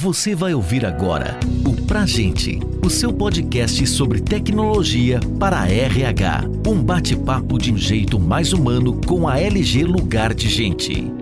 Você vai ouvir agora o Pra Gente, o seu podcast sobre tecnologia para a RH. Um bate-papo de um jeito mais humano com a LG Lugar de Gente.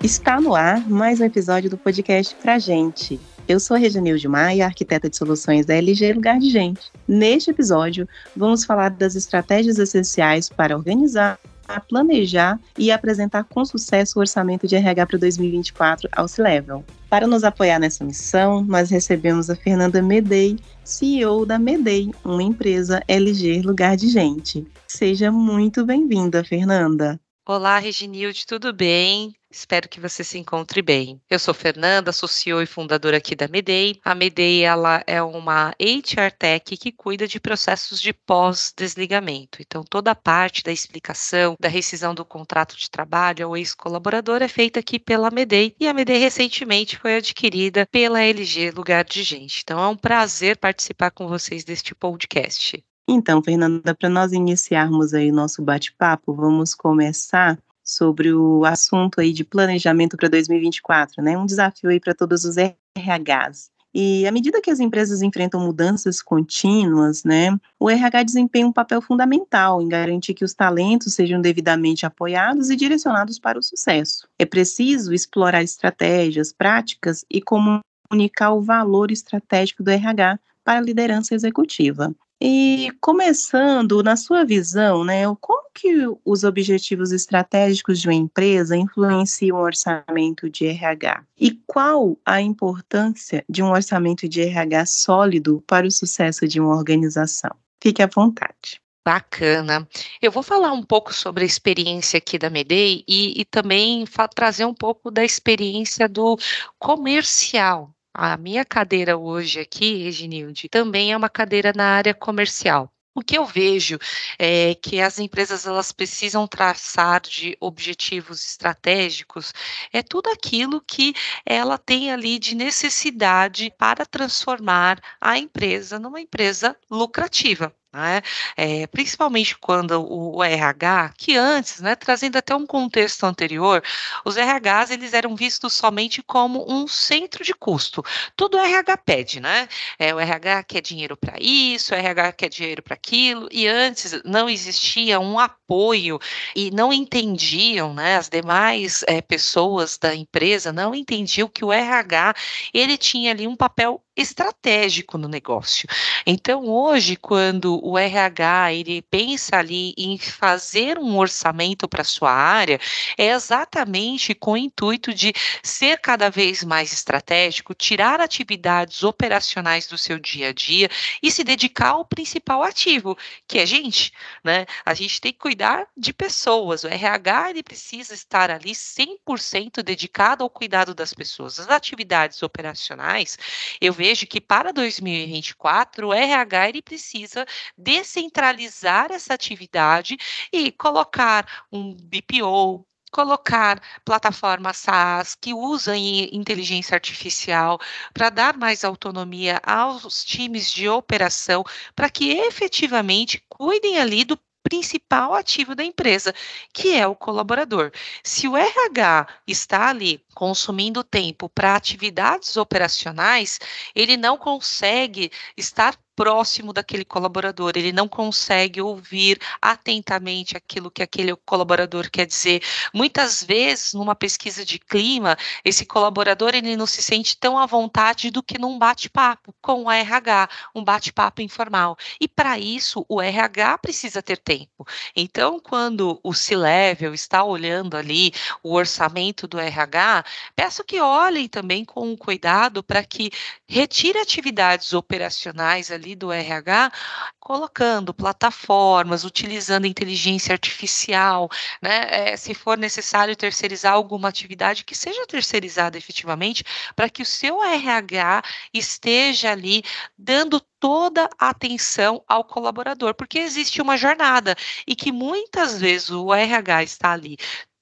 Está no ar mais um episódio do podcast Pra Gente. Eu sou a Reginilde Maia, arquiteta de soluções da LG Lugar de Gente. Neste episódio, vamos falar das estratégias essenciais para organizar, planejar e apresentar com sucesso o orçamento de RH para 2024 ao C-Level. Para nos apoiar nessa missão, nós recebemos a Fernanda Medei, CEO da Medei, uma empresa LG Lugar de Gente. Seja muito bem-vinda, Fernanda. Olá, Reginilde, tudo bem? Espero que você se encontre bem. Eu sou Fernanda, sou CEO e fundadora aqui da Medei. A Medei ela é uma HR Tech que cuida de processos de pós-desligamento. Então, toda a parte da explicação, da rescisão do contrato de trabalho ao ex-colaborador é feita aqui pela Medei. E a Medei recentemente foi adquirida pela LG Lugar de Gente. Então, é um prazer participar com vocês deste podcast. Então, Fernanda, para nós iniciarmos aí o nosso bate-papo, vamos começar sobre o assunto aí de planejamento para 2024, né? Um desafio aí para todos os RHs. E à medida que as empresas enfrentam mudanças contínuas, né, o RH desempenha um papel fundamental em garantir que os talentos sejam devidamente apoiados e direcionados para o sucesso. É preciso explorar estratégias, práticas e comunicar o valor estratégico do RH para a liderança executiva. E começando, na sua visão, né, como que os objetivos estratégicos de uma empresa influenciam o orçamento de RH? E qual a importância de um orçamento de RH sólido para o sucesso de uma organização? Fique à vontade. Bacana. Eu vou falar um pouco sobre a experiência aqui da Medei e, e também trazer um pouco da experiência do comercial a minha cadeira hoje aqui, Reginilde, também é uma cadeira na área comercial. O que eu vejo é que as empresas elas precisam traçar de objetivos estratégicos é tudo aquilo que ela tem ali de necessidade para transformar a empresa numa empresa lucrativa. Né? É, principalmente quando o, o, RH, que antes, né, trazendo até um contexto anterior, os RHs eles eram vistos somente como um centro de custo. Tudo RH pede, né? É, o RH quer dinheiro para isso, o RH quer dinheiro para aquilo, e antes não existia um apoio e não entendiam, né? As demais é, pessoas da empresa não entendiam que o RH ele tinha ali um papel estratégico no negócio. Então, hoje, quando o RH ele pensa ali em fazer um orçamento para sua área, é exatamente com o intuito de ser cada vez mais estratégico, tirar atividades operacionais do seu dia a dia e se dedicar ao principal ativo, que é gente, né? A gente tem que cuidar de pessoas. O RH ele precisa estar ali 100% dedicado ao cuidado das pessoas. As atividades operacionais, eu vejo vejo que para 2024 o RH ele precisa descentralizar essa atividade e colocar um BPO, colocar plataformas SaaS que usam inteligência artificial para dar mais autonomia aos times de operação, para que efetivamente cuidem ali do principal ativo da empresa, que é o colaborador. Se o RH está ali consumindo tempo para atividades operacionais, ele não consegue estar próximo daquele colaborador, ele não consegue ouvir atentamente aquilo que aquele colaborador quer dizer. Muitas vezes, numa pesquisa de clima, esse colaborador ele não se sente tão à vontade do que num bate-papo com o RH, um bate-papo informal. E para isso, o RH precisa ter tempo. Então, quando o C-Level está olhando ali o orçamento do RH, peço que olhem também com cuidado para que retire atividades operacionais ali ali do RH, colocando plataformas, utilizando inteligência artificial, né? É, se for necessário terceirizar alguma atividade, que seja terceirizada efetivamente, para que o seu RH esteja ali dando toda a atenção ao colaborador, porque existe uma jornada e que muitas vezes o RH está ali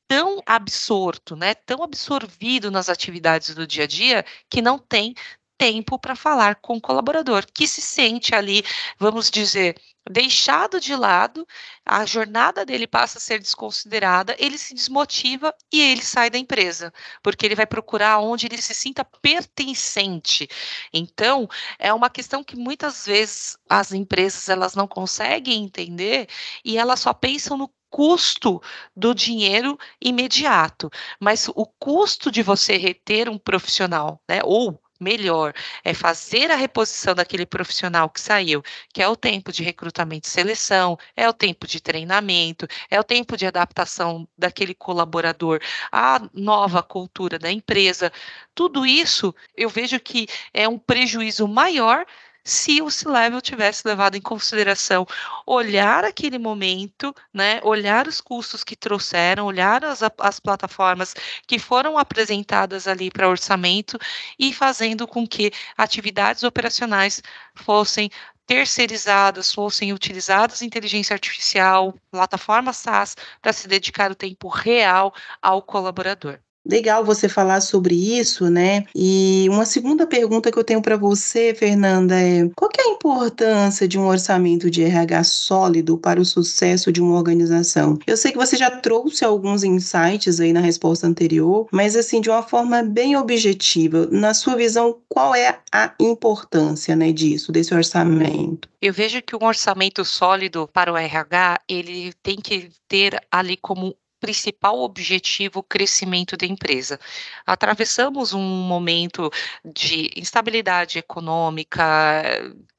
tão absorto, né, tão absorvido nas atividades do dia a dia que não tem tempo para falar com o colaborador, que se sente ali, vamos dizer, deixado de lado, a jornada dele passa a ser desconsiderada, ele se desmotiva e ele sai da empresa, porque ele vai procurar onde ele se sinta pertencente. Então, é uma questão que muitas vezes as empresas elas não conseguem entender e elas só pensam no custo do dinheiro imediato, mas o custo de você reter um profissional, né, ou melhor, é fazer a reposição daquele profissional que saiu, que é o tempo de recrutamento e seleção, é o tempo de treinamento, é o tempo de adaptação daquele colaborador à nova cultura da empresa. Tudo isso eu vejo que é um prejuízo maior se o C-Level tivesse levado em consideração olhar aquele momento, né, olhar os custos que trouxeram, olhar as, as plataformas que foram apresentadas ali para orçamento e fazendo com que atividades operacionais fossem terceirizadas, fossem utilizadas inteligência artificial, plataforma SaaS, para se dedicar o tempo real ao colaborador. Legal você falar sobre isso, né? E uma segunda pergunta que eu tenho para você, Fernanda, é: qual é a importância de um orçamento de RH sólido para o sucesso de uma organização? Eu sei que você já trouxe alguns insights aí na resposta anterior, mas assim, de uma forma bem objetiva, na sua visão, qual é a importância, né, disso, desse orçamento? Eu vejo que um orçamento sólido para o RH, ele tem que ter ali como principal objetivo o crescimento da empresa. Atravessamos um momento de instabilidade econômica,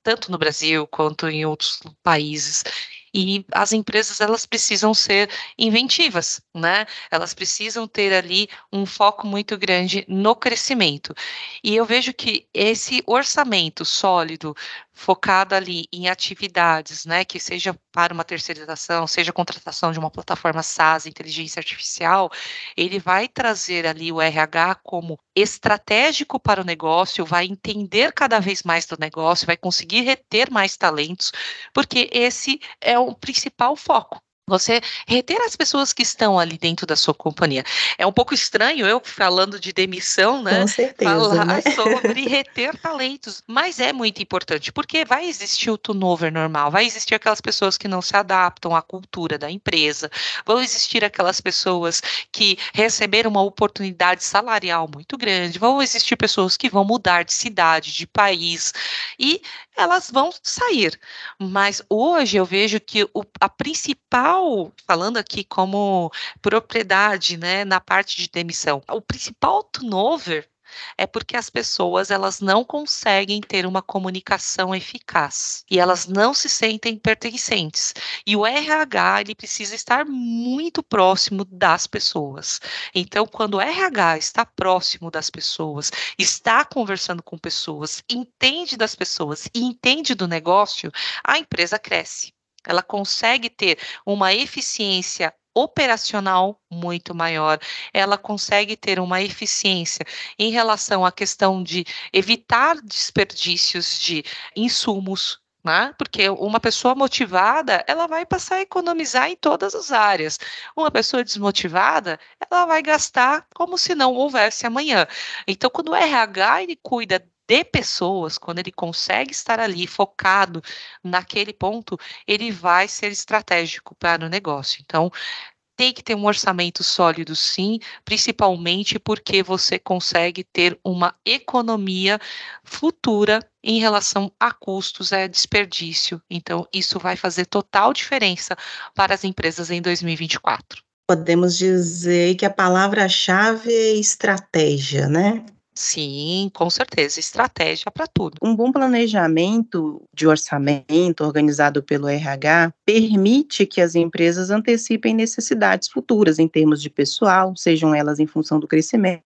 tanto no Brasil quanto em outros países, e as empresas elas precisam ser inventivas, né? Elas precisam ter ali um foco muito grande no crescimento. E eu vejo que esse orçamento sólido focado ali em atividades, né, que seja para uma terceirização, seja contratação de uma plataforma SaaS, inteligência artificial, ele vai trazer ali o RH como estratégico para o negócio, vai entender cada vez mais do negócio, vai conseguir reter mais talentos, porque esse é o principal foco. Você reter as pessoas que estão ali dentro da sua companhia. É um pouco estranho eu falando de demissão, né? Com certeza. Falar né? sobre reter talentos. Mas é muito importante, porque vai existir o turnover normal, vai existir aquelas pessoas que não se adaptam à cultura da empresa, vão existir aquelas pessoas que receberam uma oportunidade salarial muito grande, vão existir pessoas que vão mudar de cidade, de país, e elas vão sair. Mas hoje eu vejo que o, a principal falando aqui como propriedade, né, na parte de demissão, o principal turnover é porque as pessoas elas não conseguem ter uma comunicação eficaz e elas não se sentem pertencentes. E o RH ele precisa estar muito próximo das pessoas. Então, quando o RH está próximo das pessoas, está conversando com pessoas, entende das pessoas e entende do negócio, a empresa cresce ela consegue ter uma eficiência operacional muito maior, ela consegue ter uma eficiência em relação à questão de evitar desperdícios de insumos, né? Porque uma pessoa motivada, ela vai passar a economizar em todas as áreas. Uma pessoa desmotivada, ela vai gastar como se não houvesse amanhã. Então, quando o RH ele cuida de pessoas, quando ele consegue estar ali focado naquele ponto, ele vai ser estratégico para o negócio. Então, tem que ter um orçamento sólido, sim, principalmente porque você consegue ter uma economia futura em relação a custos, a desperdício. Então, isso vai fazer total diferença para as empresas em 2024. Podemos dizer que a palavra-chave é estratégia, né? Sim, com certeza, estratégia para tudo. Um bom planejamento de orçamento organizado pelo RH permite que as empresas antecipem necessidades futuras em termos de pessoal, sejam elas em função do crescimento,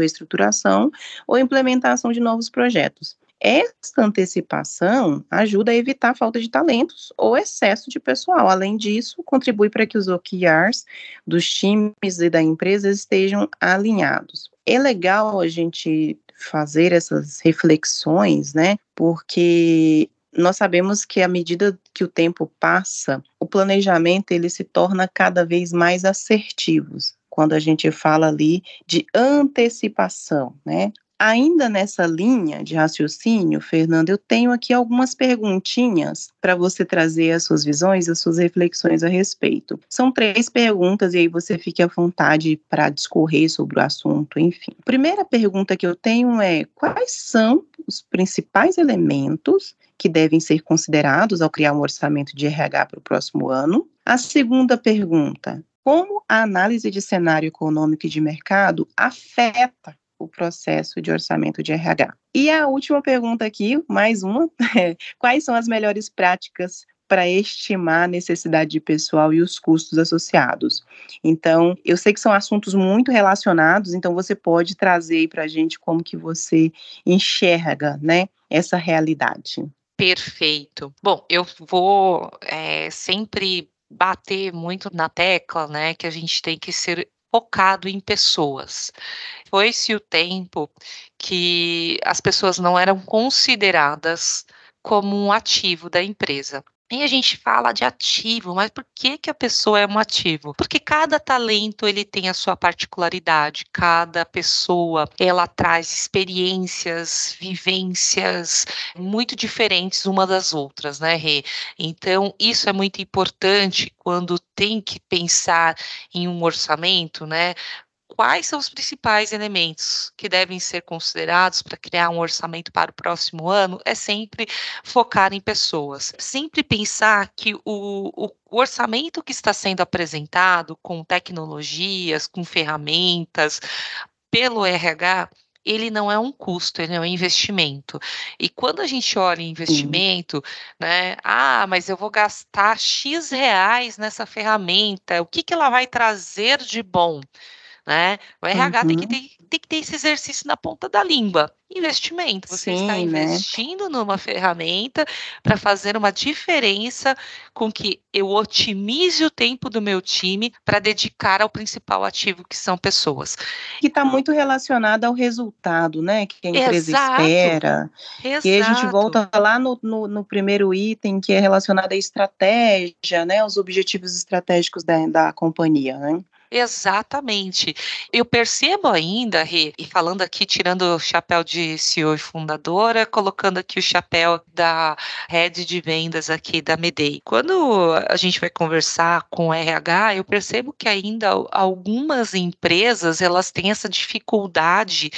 estruturação ou implementação de novos projetos. Esta antecipação ajuda a evitar a falta de talentos ou excesso de pessoal. Além disso, contribui para que os OKRs dos times e da empresa estejam alinhados é legal a gente fazer essas reflexões, né? Porque nós sabemos que à medida que o tempo passa, o planejamento ele se torna cada vez mais assertivos. Quando a gente fala ali de antecipação, né? Ainda nessa linha de raciocínio, Fernando, eu tenho aqui algumas perguntinhas para você trazer as suas visões, as suas reflexões a respeito. São três perguntas e aí você fique à vontade para discorrer sobre o assunto, enfim. Primeira pergunta que eu tenho é: quais são os principais elementos que devem ser considerados ao criar um orçamento de RH para o próximo ano? A segunda pergunta: como a análise de cenário econômico e de mercado afeta o processo de orçamento de RH. E a última pergunta aqui, mais uma, é, quais são as melhores práticas para estimar a necessidade de pessoal e os custos associados. Então, eu sei que são assuntos muito relacionados, então você pode trazer para a gente como que você enxerga, né, essa realidade. Perfeito. Bom, eu vou é, sempre bater muito na tecla, né, que a gente tem que ser focado em pessoas. Foi-se o tempo que as pessoas não eram consideradas como um ativo da empresa. E a gente fala de ativo, mas por que, que a pessoa é um ativo? Porque cada talento ele tem a sua particularidade, cada pessoa ela traz experiências, vivências muito diferentes uma das outras, né, Rê? Então, isso é muito importante quando tem que pensar em um orçamento, né? Quais são os principais elementos que devem ser considerados para criar um orçamento para o próximo ano é sempre focar em pessoas. Sempre pensar que o, o, o orçamento que está sendo apresentado com tecnologias, com ferramentas, pelo RH, ele não é um custo, ele é um investimento. E quando a gente olha em investimento, né, ah, mas eu vou gastar X reais nessa ferramenta, o que, que ela vai trazer de bom? Né? O RH uhum. tem, que ter, tem que ter esse exercício na ponta da língua. Investimento, você Sim, está né? investindo né? numa ferramenta para fazer uma diferença com que eu otimize o tempo do meu time para dedicar ao principal ativo que são pessoas. Que está muito relacionado ao resultado, né? Que a empresa Exato. espera. Exato. E a gente volta lá no, no, no, primeiro item que é relacionado à estratégia, né? Os objetivos estratégicos da, da companhia, né? Exatamente. Eu percebo ainda, Rê, e falando aqui, tirando o chapéu de CEO e fundadora, colocando aqui o chapéu da rede de vendas aqui da Medei. Quando a gente vai conversar com o RH, eu percebo que ainda algumas empresas, elas têm essa dificuldade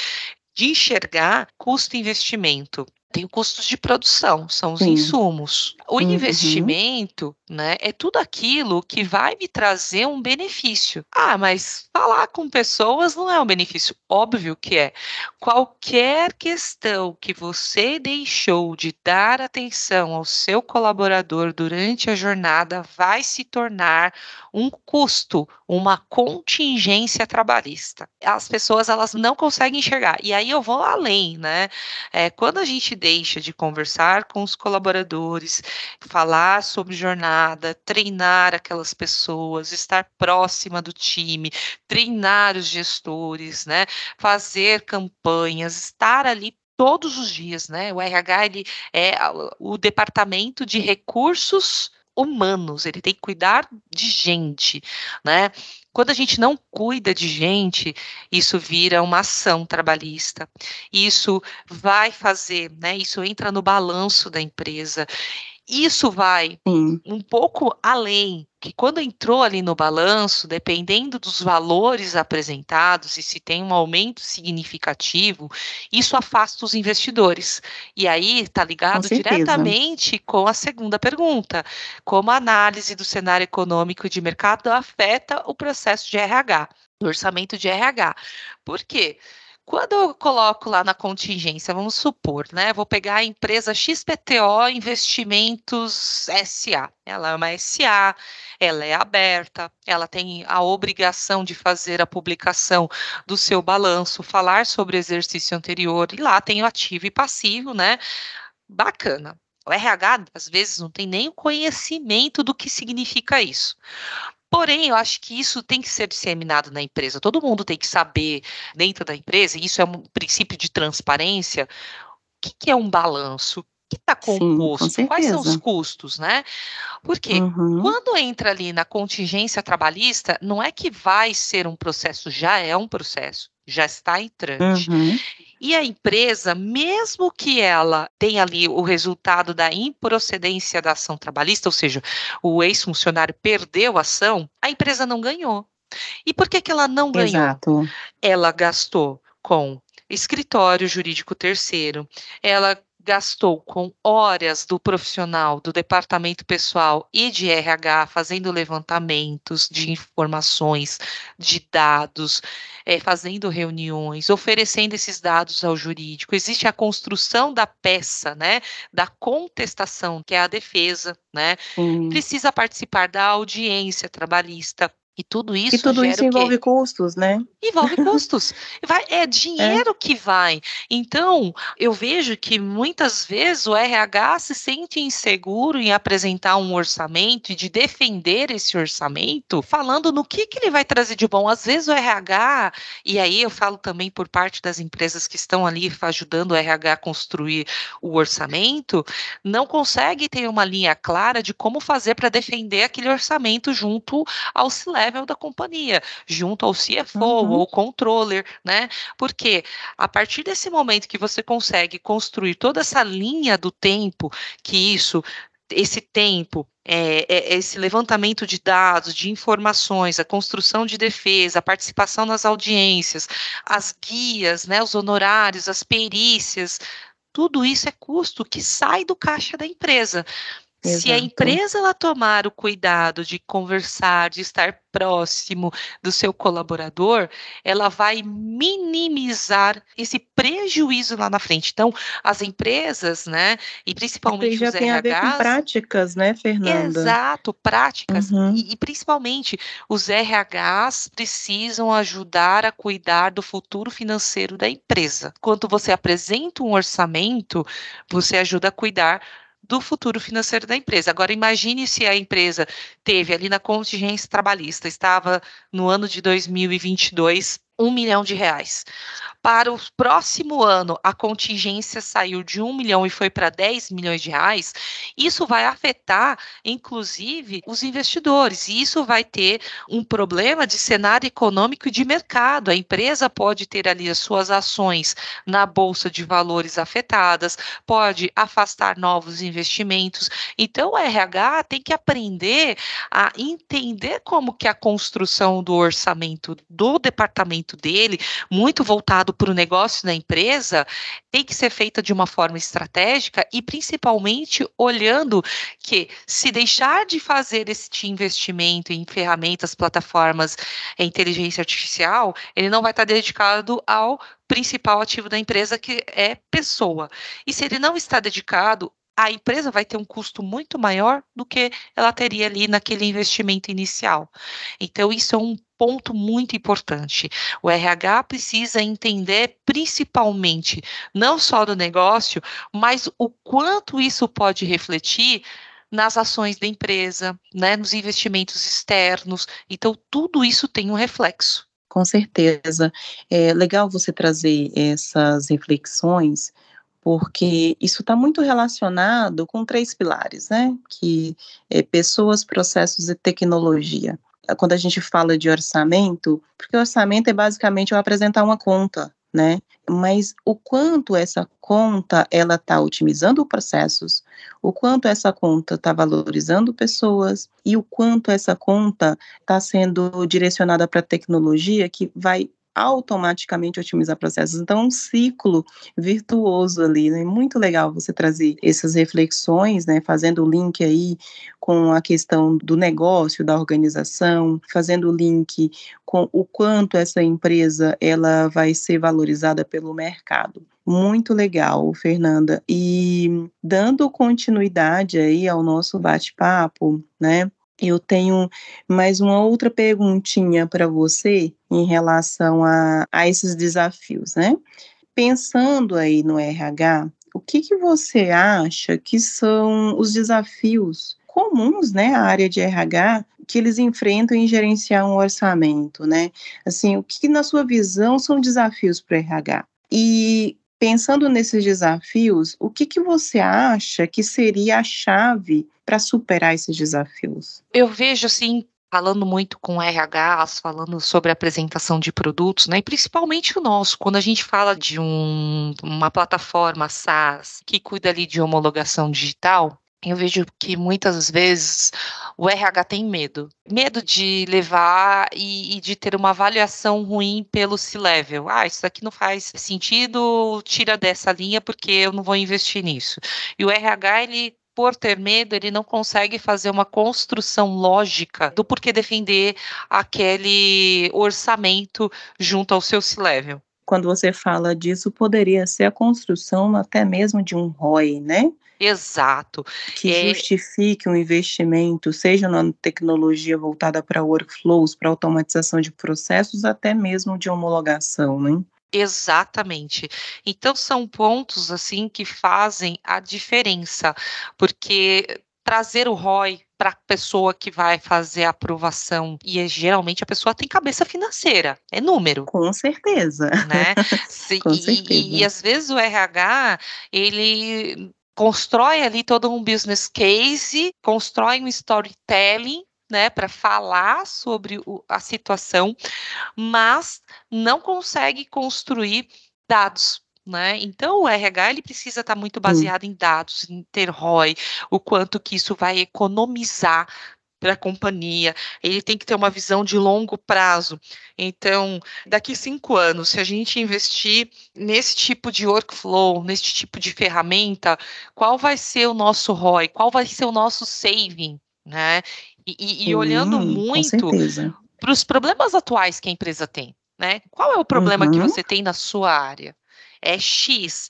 de enxergar custo-investimento tem custos de produção, são os Sim. insumos. O uhum. investimento, né, é tudo aquilo que vai me trazer um benefício. Ah, mas falar com pessoas não é um benefício. Óbvio que é. Qualquer questão que você deixou de dar atenção ao seu colaborador durante a jornada vai se tornar um custo, uma contingência trabalhista. As pessoas elas não conseguem enxergar. E aí eu vou além, né? É, quando a gente deixa de conversar com os colaboradores, falar sobre jornada, treinar aquelas pessoas, estar próxima do time, treinar os gestores, né? Fazer campanhas, estar ali todos os dias, né? O RH ele é o departamento de recursos humanos, ele tem que cuidar de gente, né? Quando a gente não cuida de gente, isso vira uma ação trabalhista. Isso vai fazer, né? Isso entra no balanço da empresa. Isso vai Sim. um pouco além, que quando entrou ali no balanço, dependendo dos valores apresentados e se tem um aumento significativo, isso afasta os investidores. E aí está ligado com diretamente com a segunda pergunta: como a análise do cenário econômico e de mercado afeta o processo de RH, do orçamento de RH. Por quê? Quando eu coloco lá na contingência, vamos supor, né? Vou pegar a empresa XPTO Investimentos SA. Ela é uma SA, ela é aberta, ela tem a obrigação de fazer a publicação do seu balanço, falar sobre o exercício anterior, e lá tem o ativo e passivo, né? Bacana. O RH, às vezes, não tem nem o conhecimento do que significa isso. Porém, eu acho que isso tem que ser disseminado na empresa. Todo mundo tem que saber, dentro da empresa, e isso é um princípio de transparência, o que, que é um balanço, o que está composto, Sim, quais são os custos, né? Porque uhum. quando entra ali na contingência trabalhista, não é que vai ser um processo, já é um processo, já está em trâmite. Uhum. E a empresa, mesmo que ela tenha ali o resultado da improcedência da ação trabalhista, ou seja, o ex-funcionário perdeu a ação, a empresa não ganhou. E por que, que ela não ganhou? Exato. Ela gastou com escritório jurídico terceiro, ela gastou com horas do profissional do departamento pessoal e de RH fazendo levantamentos de informações, de dados, é, fazendo reuniões, oferecendo esses dados ao jurídico. Existe a construção da peça, né, da contestação, que é a defesa, né? Precisa participar da audiência trabalhista e tudo isso. E tudo isso envolve custos, né? Envolve custos. Vai, é dinheiro é. que vai. Então, eu vejo que muitas vezes o RH se sente inseguro em apresentar um orçamento e de defender esse orçamento, falando no que, que ele vai trazer de bom. Às vezes o RH, e aí eu falo também por parte das empresas que estão ali ajudando o RH a construir o orçamento, não consegue ter uma linha clara de como fazer para defender aquele orçamento junto ao CILE level da companhia, junto ao CFO uhum. ou controller, né? Porque a partir desse momento que você consegue construir toda essa linha do tempo, que isso esse tempo, é, é, esse levantamento de dados, de informações, a construção de defesa, a participação nas audiências, as guias, né, os honorários, as perícias, tudo isso é custo que sai do caixa da empresa. Exato. Se a empresa ela tomar o cuidado de conversar, de estar próximo do seu colaborador, ela vai minimizar esse prejuízo lá na frente. Então, as empresas, né, e principalmente já os tem RHs, a ver com práticas, né, Fernanda? Exato, práticas. Uhum. E, e principalmente os RHs precisam ajudar a cuidar do futuro financeiro da empresa. Quando você apresenta um orçamento, você ajuda a cuidar do futuro financeiro da empresa. Agora, imagine se a empresa teve ali na contingência trabalhista, estava no ano de 2022 um milhão de reais. Para o próximo ano, a contingência saiu de um milhão e foi para 10 milhões de reais. Isso vai afetar, inclusive, os investidores. E isso vai ter um problema de cenário econômico e de mercado. A empresa pode ter ali as suas ações na bolsa de valores afetadas, pode afastar novos investimentos. Então, o RH tem que aprender a entender como que a construção do orçamento do departamento dele, muito voltado para o negócio da empresa, tem que ser feita de uma forma estratégica e principalmente olhando que se deixar de fazer este investimento em ferramentas, plataformas, em inteligência artificial, ele não vai estar dedicado ao principal ativo da empresa, que é pessoa. E se ele não está dedicado, a empresa vai ter um custo muito maior do que ela teria ali naquele investimento inicial. Então, isso é um ponto muito importante. O RH precisa entender principalmente não só do negócio, mas o quanto isso pode refletir nas ações da empresa, né, nos investimentos externos. Então, tudo isso tem um reflexo. Com certeza. É legal você trazer essas reflexões porque isso está muito relacionado com três pilares, né? Que é pessoas, processos e tecnologia. Quando a gente fala de orçamento, porque orçamento é basicamente eu apresentar uma conta, né? Mas o quanto essa conta ela está otimizando processos, o quanto essa conta está valorizando pessoas e o quanto essa conta está sendo direcionada para tecnologia que vai automaticamente otimizar processos. Então, é um ciclo virtuoso ali, né? Muito legal você trazer essas reflexões, né? Fazendo o link aí com a questão do negócio, da organização, fazendo o link com o quanto essa empresa ela vai ser valorizada pelo mercado. Muito legal, Fernanda. E dando continuidade aí ao nosso bate-papo, né? Eu tenho mais uma outra perguntinha para você em relação a, a esses desafios, né? Pensando aí no RH, o que, que você acha que são os desafios comuns, né, à área de RH, que eles enfrentam em gerenciar um orçamento, né? Assim, o que, na sua visão, são desafios para o RH? E pensando nesses desafios, o que, que você acha que seria a chave para superar esses desafios? Eu vejo assim falando muito com RHs, falando sobre apresentação de produtos, né? E principalmente o nosso, quando a gente fala de um, uma plataforma SaaS que cuida ali de homologação digital, eu vejo que muitas vezes o RH tem medo. Medo de levar e, e, de ter uma avaliação ruim pelo C-Level. Ah, isso aqui não faz sentido, tira dessa linha porque eu não vou investir nisso. E o RH, ele por ter medo, ele não consegue fazer uma construção lógica do porquê defender aquele orçamento junto ao seu C-level. Quando você fala disso, poderia ser a construção até mesmo de um ROI, né? Exato. Que é... justifique um investimento, seja na tecnologia voltada para workflows, para automatização de processos, até mesmo de homologação, né? Exatamente. Então são pontos assim que fazem a diferença, porque trazer o ROI para a pessoa que vai fazer a aprovação e é, geralmente a pessoa tem cabeça financeira, é número. Com certeza. Né? Se, Com e, certeza. E, e às vezes o RH ele constrói ali todo um business case, constrói um storytelling né, para falar sobre o, a situação, mas não consegue construir dados. Né? Então o RH ele precisa estar tá muito baseado em dados, em ter ROI, o quanto que isso vai economizar para a companhia, ele tem que ter uma visão de longo prazo. Então, daqui cinco anos, se a gente investir nesse tipo de workflow, nesse tipo de ferramenta, qual vai ser o nosso ROI? Qual vai ser o nosso saving? Né? E, e, olhando muito para os problemas atuais que a empresa tem, né? Qual é o problema uhum. que você tem na sua área? É X.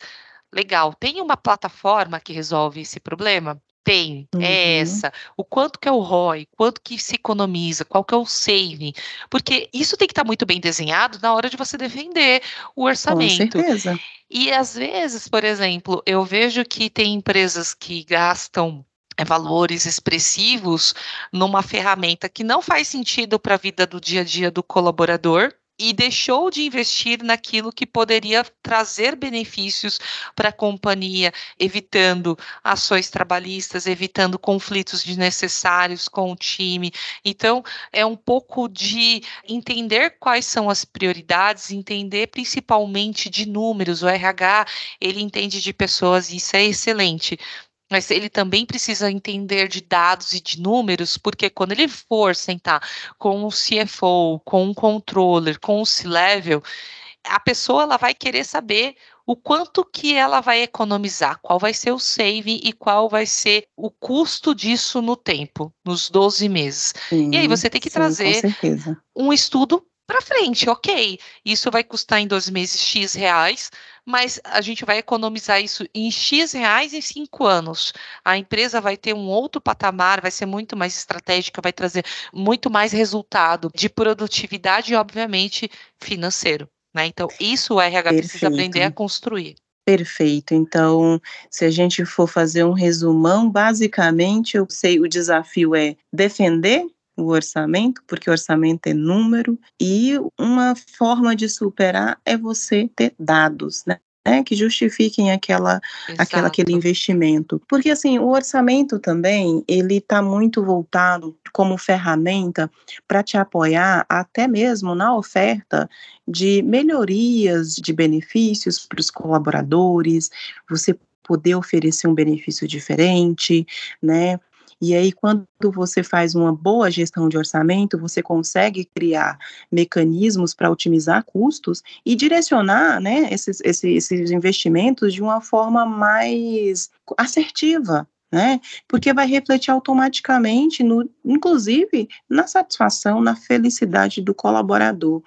Legal. Tem uma plataforma que resolve esse problema? Tem, é uhum. é essa. O quanto que é o ROI, quanto que se economiza, qual que é o saving. Porque isso tem que estar tá muito bem desenhado na hora de você defender o orçamento. Com certeza. E às vezes, por exemplo, eu vejo que tem empresas que gastam é, valores expressivos numa ferramenta que não faz sentido para a vida do dia a dia do colaborador e deixou de investir naquilo que poderia trazer benefícios para a companhia, evitando ações trabalhistas, evitando conflitos desnecessários com o time. Então, é um pouco de entender quais são as prioridades, entender principalmente de números. O RH, ele entende de pessoas e isso é excelente mas ele também precisa entender de dados e de números, porque quando ele for sentar com o CFO, com o controller, com o C-level, a pessoa ela vai querer saber o quanto que ela vai economizar, qual vai ser o saving e qual vai ser o custo disso no tempo, nos 12 meses. Sim, e aí você tem que sim, trazer um estudo para frente, ok. Isso vai custar em 12 meses X reais, mas a gente vai economizar isso em X reais em cinco anos. A empresa vai ter um outro patamar, vai ser muito mais estratégica, vai trazer muito mais resultado de produtividade e, obviamente, financeiro. Né? Então, isso o RH Perfeito. precisa aprender a construir. Perfeito. Então, se a gente for fazer um resumão, basicamente, eu sei o desafio é defender o orçamento, porque o orçamento é número, e uma forma de superar é você ter dados, né? Né, que justifiquem aquela, aquela, aquele investimento. Porque, assim, o orçamento também, ele está muito voltado como ferramenta para te apoiar até mesmo na oferta de melhorias de benefícios para os colaboradores, você poder oferecer um benefício diferente, né? E aí, quando você faz uma boa gestão de orçamento, você consegue criar mecanismos para otimizar custos e direcionar né, esses, esses, esses investimentos de uma forma mais assertiva, né? Porque vai refletir automaticamente, no, inclusive, na satisfação, na felicidade do colaborador.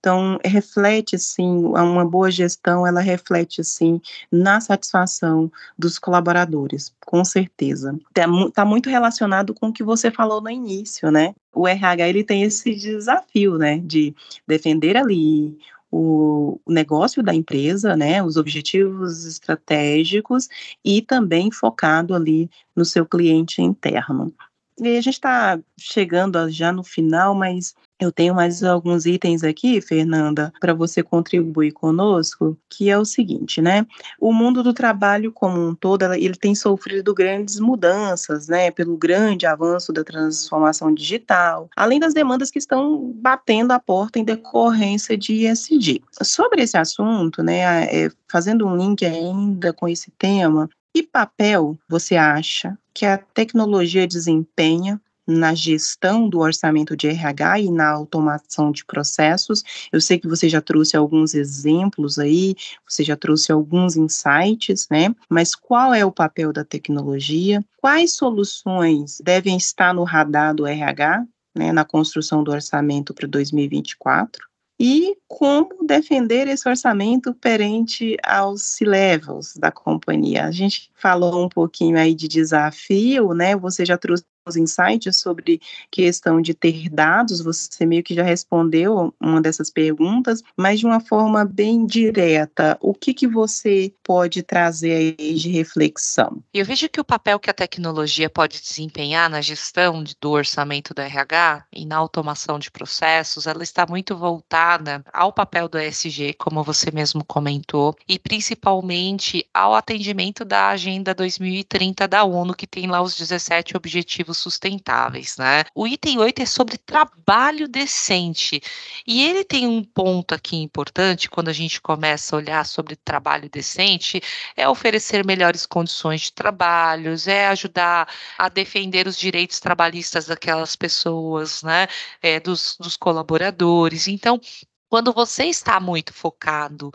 Então, reflete, sim, uma boa gestão, ela reflete, sim, na satisfação dos colaboradores, com certeza. Está tá muito relacionado com o que você falou no início, né? O RH, ele tem esse desafio, né, de defender ali o negócio da empresa, né, os objetivos estratégicos e também focado ali no seu cliente interno. E a gente está chegando já no final, mas eu tenho mais alguns itens aqui, Fernanda, para você contribuir conosco, que é o seguinte, né? O mundo do trabalho como um todo, ele tem sofrido grandes mudanças, né? Pelo grande avanço da transformação digital, além das demandas que estão batendo a porta em decorrência de ESG. Sobre esse assunto, né? É, fazendo um link ainda com esse tema, que papel você acha que a tecnologia desempenha na gestão do orçamento de RH e na automação de processos. Eu sei que você já trouxe alguns exemplos aí, você já trouxe alguns insights, né? Mas qual é o papel da tecnologia? Quais soluções devem estar no radar do RH, né, na construção do orçamento para 2024? E como defender esse orçamento perante aos C-levels da companhia. A gente falou um pouquinho aí de desafio, né? Você já trouxe os insights sobre questão de ter dados, você meio que já respondeu uma dessas perguntas, mas de uma forma bem direta, o que, que você pode trazer aí de reflexão? Eu vejo que o papel que a tecnologia pode desempenhar na gestão do orçamento do RH e na automação de processos, ela está muito voltada ao papel do ESG, como você mesmo comentou, e principalmente ao atendimento da Agenda 2030 da ONU, que tem lá os 17 objetivos sustentáveis, né? O item 8 é sobre trabalho decente. E ele tem um ponto aqui importante quando a gente começa a olhar sobre trabalho decente, é oferecer melhores condições de trabalho, é ajudar a defender os direitos trabalhistas daquelas pessoas, né? É, dos, dos colaboradores. Então, quando você está muito focado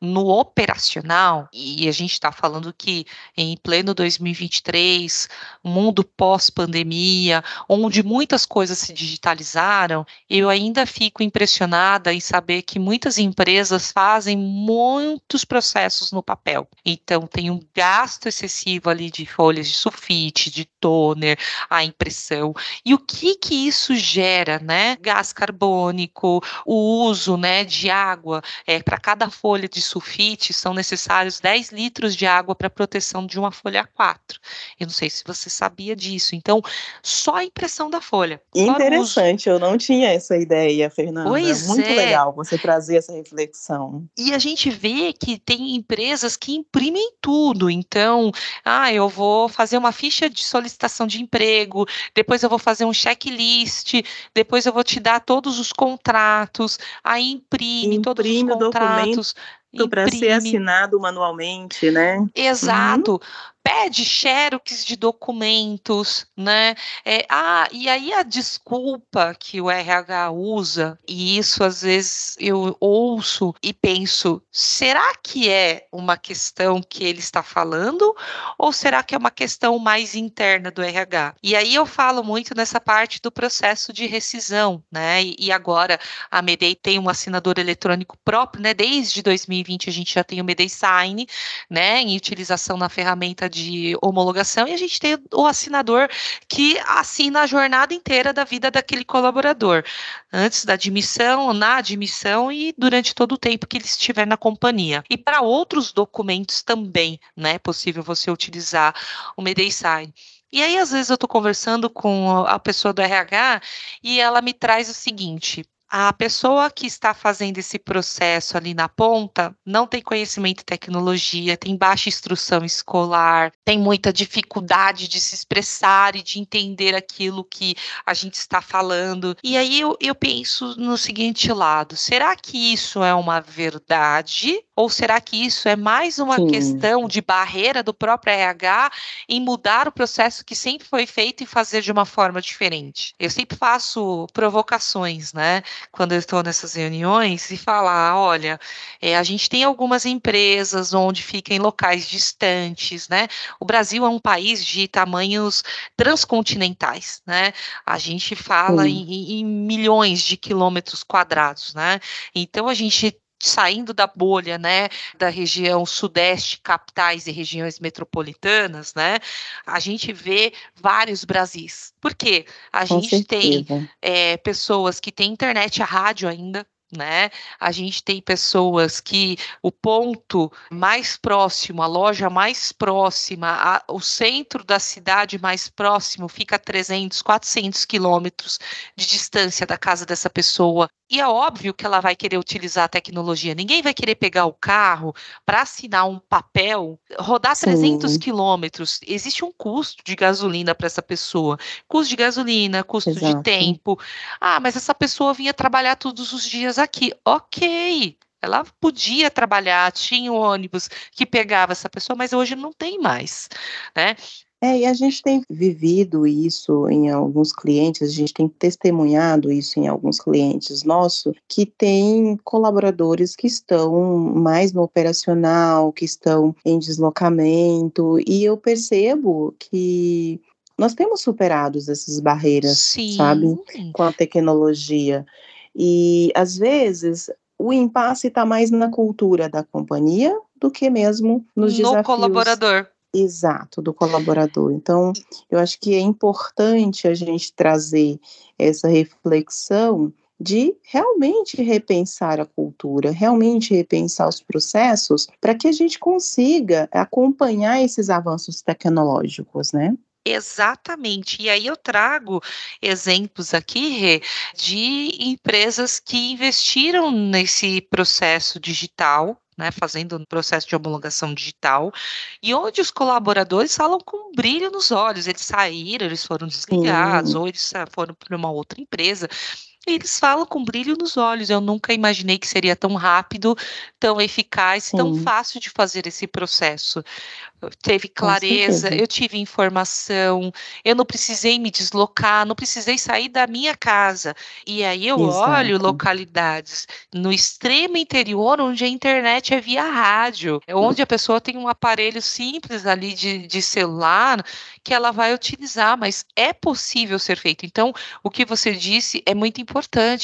no operacional, e a gente está falando que em pleno 2023, mundo pós-pandemia, onde muitas coisas se digitalizaram, eu ainda fico impressionada em saber que muitas empresas fazem muitos processos no papel. Então, tem um gasto excessivo ali de folhas de sulfite, de toner, a impressão. E o que que isso gera, né? Gás carbônico, o uso né, de água, é, para cada folha de sulfite são necessários 10 litros de água para proteção de uma folha A4. Eu não sei se você sabia disso. Então, só a impressão da folha. Interessante, eu não tinha essa ideia, Fernanda. Pois Muito é. legal você trazer essa reflexão. E a gente vê que tem empresas que imprimem tudo. Então, ah, eu vou fazer uma ficha de solicitação de emprego, depois eu vou fazer um checklist, depois eu vou te dar todos os contratos, aí imprime, imprime todos os contratos. Para ser assinado manualmente, né? Exato. Uhum pede xerox de documentos, né? É, ah, e aí a desculpa que o RH usa, e isso às vezes eu ouço e penso, será que é uma questão que ele está falando ou será que é uma questão mais interna do RH? E aí eu falo muito nessa parte do processo de rescisão, né? E, e agora a Medei tem um assinador eletrônico próprio, né? Desde 2020 a gente já tem o Medei Sign, né? Em utilização na ferramenta de homologação e a gente tem o assinador que assina a jornada inteira da vida daquele colaborador, antes da admissão, na admissão e durante todo o tempo que ele estiver na companhia. E para outros documentos também, né, é possível você utilizar o Medei Sign. E aí, às vezes, eu estou conversando com a pessoa do RH e ela me traz o seguinte: a pessoa que está fazendo esse processo ali na ponta não tem conhecimento de tecnologia, tem baixa instrução escolar, tem muita dificuldade de se expressar e de entender aquilo que a gente está falando. E aí eu, eu penso no seguinte lado: será que isso é uma verdade? Ou será que isso é mais uma Sim. questão de barreira do próprio RH em mudar o processo que sempre foi feito e fazer de uma forma diferente? Eu sempre faço provocações, né? Quando eu estou nessas reuniões e falar, olha, é, a gente tem algumas empresas onde ficam em locais distantes, né? O Brasil é um país de tamanhos transcontinentais, né? A gente fala em, em milhões de quilômetros quadrados, né? Então a gente saindo da bolha, né, da região sudeste, capitais e regiões metropolitanas, né, a gente vê vários Brasis. Por quê? A Com gente certeza. tem é, pessoas que têm internet a rádio ainda, né? A gente tem pessoas que o ponto mais próximo, a loja mais próxima, a, o centro da cidade mais próximo fica a 300, 400 quilômetros de distância da casa dessa pessoa. E é óbvio que ela vai querer utilizar a tecnologia. Ninguém vai querer pegar o carro para assinar um papel, rodar Sim. 300 quilômetros. Existe um custo de gasolina para essa pessoa. Custo de gasolina, custo Exato. de tempo. Ah, mas essa pessoa vinha trabalhar todos os dias aqui. Ok, ela podia trabalhar, tinha um ônibus que pegava essa pessoa, mas hoje não tem mais, né? É, e a gente tem vivido isso em alguns clientes, a gente tem testemunhado isso em alguns clientes nossos, que tem colaboradores que estão mais no operacional, que estão em deslocamento, e eu percebo que nós temos superado essas barreiras, Sim. sabe, com a tecnologia. E às vezes o impasse está mais na cultura da companhia do que mesmo nos no desafios. No colaborador. Exato, do colaborador. Então, eu acho que é importante a gente trazer essa reflexão de realmente repensar a cultura, realmente repensar os processos, para que a gente consiga acompanhar esses avanços tecnológicos, né? Exatamente. E aí eu trago exemplos aqui, Rê, de empresas que investiram nesse processo digital, né, fazendo um processo de homologação digital, e onde os colaboradores falam com um brilho nos olhos. Eles saíram, eles foram desligados, ou eles foram para uma outra empresa. E eles falam com brilho nos olhos. Eu nunca imaginei que seria tão rápido, tão eficaz, Sim. tão fácil de fazer esse processo teve clareza, eu tive informação, eu não precisei me deslocar, não precisei sair da minha casa. E aí eu Exato. olho localidades no extremo interior, onde a internet é via rádio, onde a pessoa tem um aparelho simples ali de, de celular que ela vai utilizar, mas é possível ser feito. Então, o que você disse é muito importante,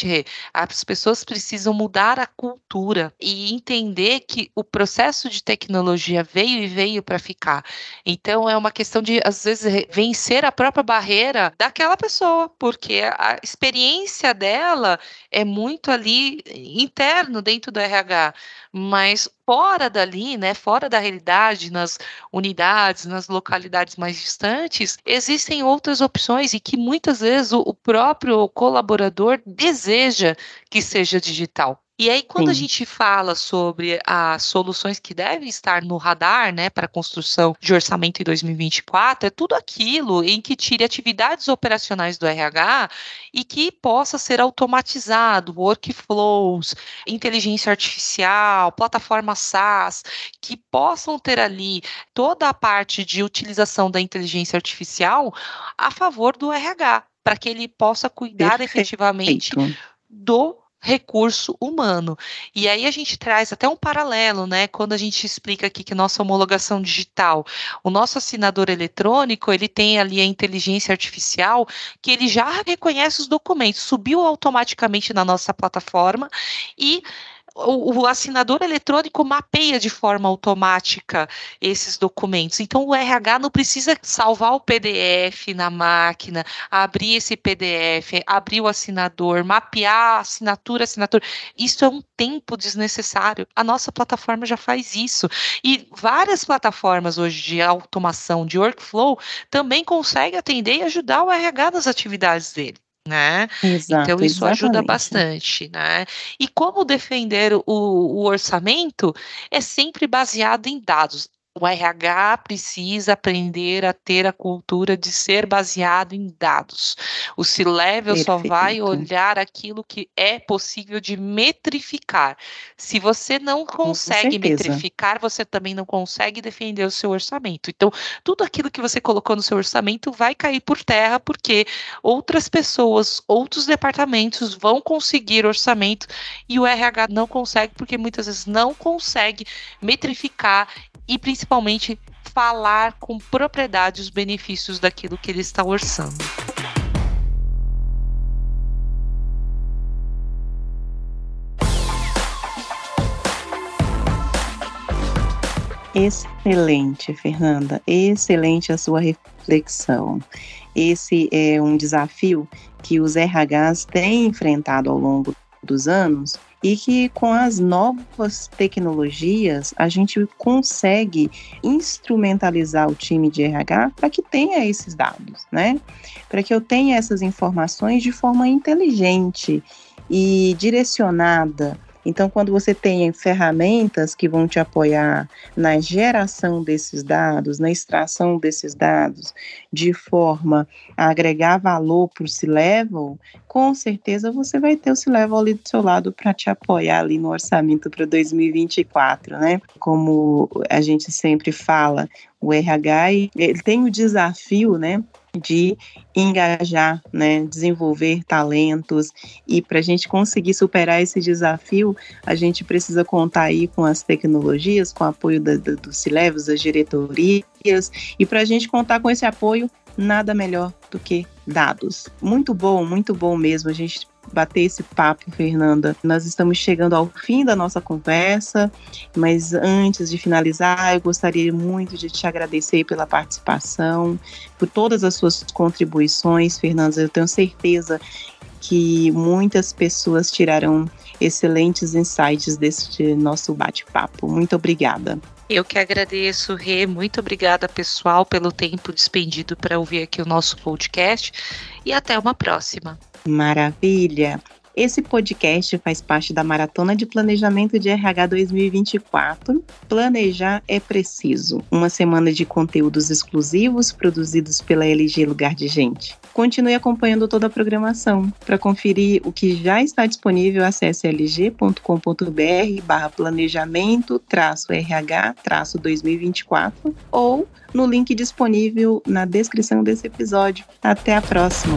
Rê. As pessoas precisam mudar a cultura e entender que o processo de tecnologia veio e veio para ficar. Então é uma questão de, às vezes, vencer a própria barreira daquela pessoa, porque a experiência dela é muito ali interno dentro do RH, mas fora dali, né, fora da realidade, nas unidades, nas localidades mais distantes, existem outras opções e que muitas vezes o, o próprio colaborador deseja que seja digital. E aí, quando Sim. a gente fala sobre as soluções que devem estar no radar, né, para a construção de orçamento em 2024, é tudo aquilo em que tire atividades operacionais do RH e que possa ser automatizado, workflows, inteligência artificial, plataforma SaaS, que possam ter ali toda a parte de utilização da inteligência artificial a favor do RH, para que ele possa cuidar Perfeito. efetivamente do recurso humano. E aí a gente traz até um paralelo, né? Quando a gente explica aqui que nossa homologação digital, o nosso assinador eletrônico, ele tem ali a inteligência artificial que ele já reconhece os documentos, subiu automaticamente na nossa plataforma e o, o, assinador eletrônico mapeia de forma automática esses documentos. Então, o RH não precisa salvar o PDF na máquina, abrir esse PDF, abrir o assinador, mapear assinatura, assinatura. Isso é um tempo desnecessário. A nossa plataforma já faz isso. E várias plataformas hoje de automação, de workflow, também conseguem atender e ajudar o RH nas atividades dele né? Exato, então isso exatamente. ajuda bastante, né? E como defender o, o orçamento é sempre baseado em dados. O RH precisa aprender a ter a cultura de ser baseado em dados. O C-Level só vai olhar aquilo que é possível de metrificar. Se você não consegue metrificar, você também não consegue defender o seu orçamento. Então, tudo aquilo que você colocou no seu orçamento vai cair por terra, porque outras pessoas, outros departamentos vão conseguir orçamento e o RH não consegue, porque muitas vezes não consegue metrificar e principalmente falar com propriedade os benefícios daquilo que ele está orçando. Excelente, Fernanda. Excelente a sua reflexão. Esse é um desafio que os RHs têm enfrentado ao longo dos anos e que com as novas tecnologias a gente consegue instrumentalizar o time de RH para que tenha esses dados, né? Para que eu tenha essas informações de forma inteligente e direcionada então, quando você tem ferramentas que vão te apoiar na geração desses dados, na extração desses dados, de forma a agregar valor para o C-Level, com certeza você vai ter o C-Level ali do seu lado para te apoiar ali no orçamento para 2024, né? Como a gente sempre fala, o RH ele tem o desafio, né, de engajar, né, desenvolver talentos. E para a gente conseguir superar esse desafio, a gente precisa contar aí com as tecnologias, com o apoio dos Cilevos, das diretorias. E para a gente contar com esse apoio, nada melhor do que dados. Muito bom, muito bom mesmo. A gente bater esse papo, Fernanda. Nós estamos chegando ao fim da nossa conversa, mas antes de finalizar, eu gostaria muito de te agradecer pela participação, por todas as suas contribuições, Fernanda. Eu tenho certeza que muitas pessoas tirarão excelentes insights deste nosso bate-papo. Muito obrigada. Eu que agradeço, Rê. Muito obrigada, pessoal, pelo tempo despendido para ouvir aqui o nosso podcast. E até uma próxima. Maravilha! Esse podcast faz parte da Maratona de Planejamento de RH 2024. Planejar é preciso. Uma semana de conteúdos exclusivos produzidos pela LG Lugar de Gente. Continue acompanhando toda a programação. Para conferir o que já está disponível, acesse lg.com.br barra planejamento RH 2024 ou no link disponível na descrição desse episódio. Até a próxima!